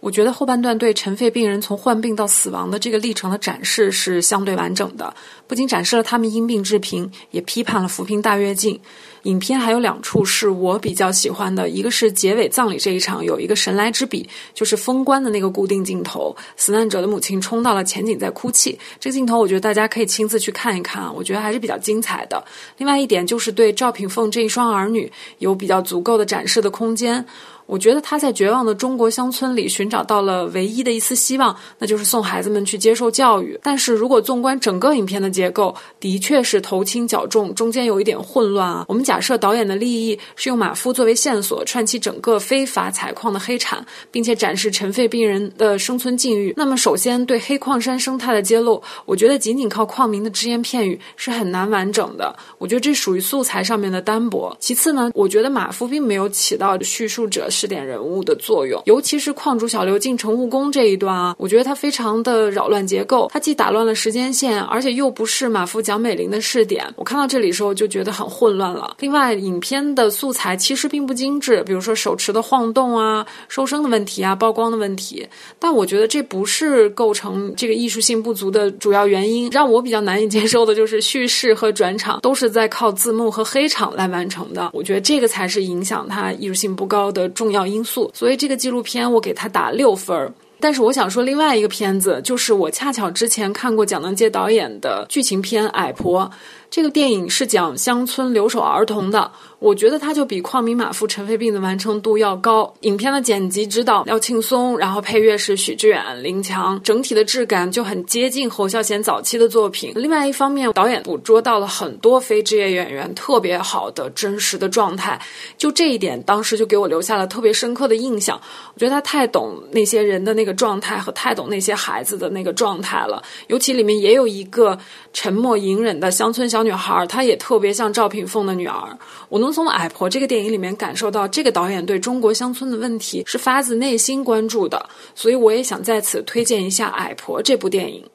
我觉得后半段对尘肺病人从患病到死亡的这个历程的展示是相对完整的，不仅展示了他们因病致贫，也批判了扶贫大跃进。影片还有两处是我比较喜欢的，一个是结尾葬礼这一场有一个神来之笔，就是封棺的那个固定镜头，死难者的母亲冲到了前景在哭泣，这个镜头我觉得大家可以亲自去看一看啊，我觉得还是比较精彩的。另外一点就是对赵品凤这一双儿女有比较足够的展示的空间。我觉得他在绝望的中国乡村里寻找到了唯一的一丝希望，那就是送孩子们去接受教育。但是如果纵观整个影片的结构，的确是头轻脚重，中间有一点混乱啊。我们假设导演的利益是用马夫作为线索，串起整个非法采矿的黑产，并且展示尘肺病人的生存境遇。那么，首先对黑矿山生态的揭露，我觉得仅仅靠矿民的只言片语是很难完整的。我觉得这属于素材上面的单薄。其次呢，我觉得马夫并没有起到叙述者。试点人物的作用，尤其是矿主小刘进城务工这一段啊，我觉得他非常的扰乱结构，他既打乱了时间线，而且又不是马夫蒋美玲的试点。我看到这里的时候就觉得很混乱了。另外，影片的素材其实并不精致，比如说手持的晃动啊、收声的问题啊、曝光的问题，但我觉得这不是构成这个艺术性不足的主要原因。让我比较难以接受的就是叙事和转场都是在靠字幕和黑场来完成的，我觉得这个才是影响它艺术性不高的重。要因素，所以这个纪录片我给他打六分儿。但是我想说另外一个片子，就是我恰巧之前看过蒋能杰导演的剧情片《矮婆》。这个电影是讲乡村留守儿童的，我觉得它就比《矿民马夫尘肺病》的完成度要高。影片的剪辑指导廖庆松，然后配乐是许志远、林强，整体的质感就很接近侯孝贤早期的作品。另外一方面，导演捕捉到了很多非职业演员特别好的真实的状态，就这一点，当时就给我留下了特别深刻的印象。我觉得他太懂那些人的那个状态，和太懂那些孩子的那个状态了。尤其里面也有一个沉默隐忍的乡村小。女孩，她也特别像赵品凤的女儿。我能能从《矮婆》这个电影里面感受到，这个导演对中国乡村的问题是发自内心关注的，所以我也想在此推荐一下《矮婆》这部电影。